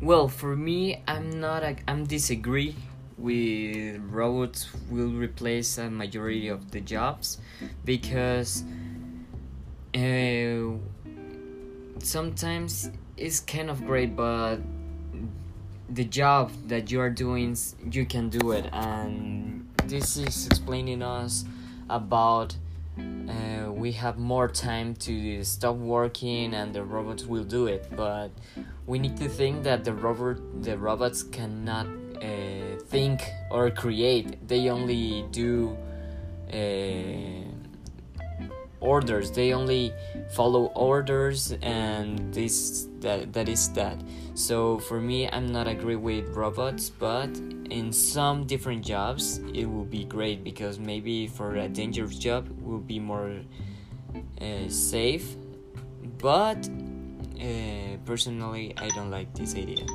well, for me, I'm not. A, I'm disagree with robots will replace a majority of the jobs because uh, sometimes it's kind of great, but the job that you are doing, you can do it, and this is explaining us about uh, we have more time to stop working and the robots will do it but we need to think that the robot the robots cannot uh, think or create. They only do uh, orders. They only follow orders and this that that is that. So for me i'm not agree with robots but in some different jobs it will be great because maybe for a dangerous job will be more uh, safe. But uh, personally i don't like this idea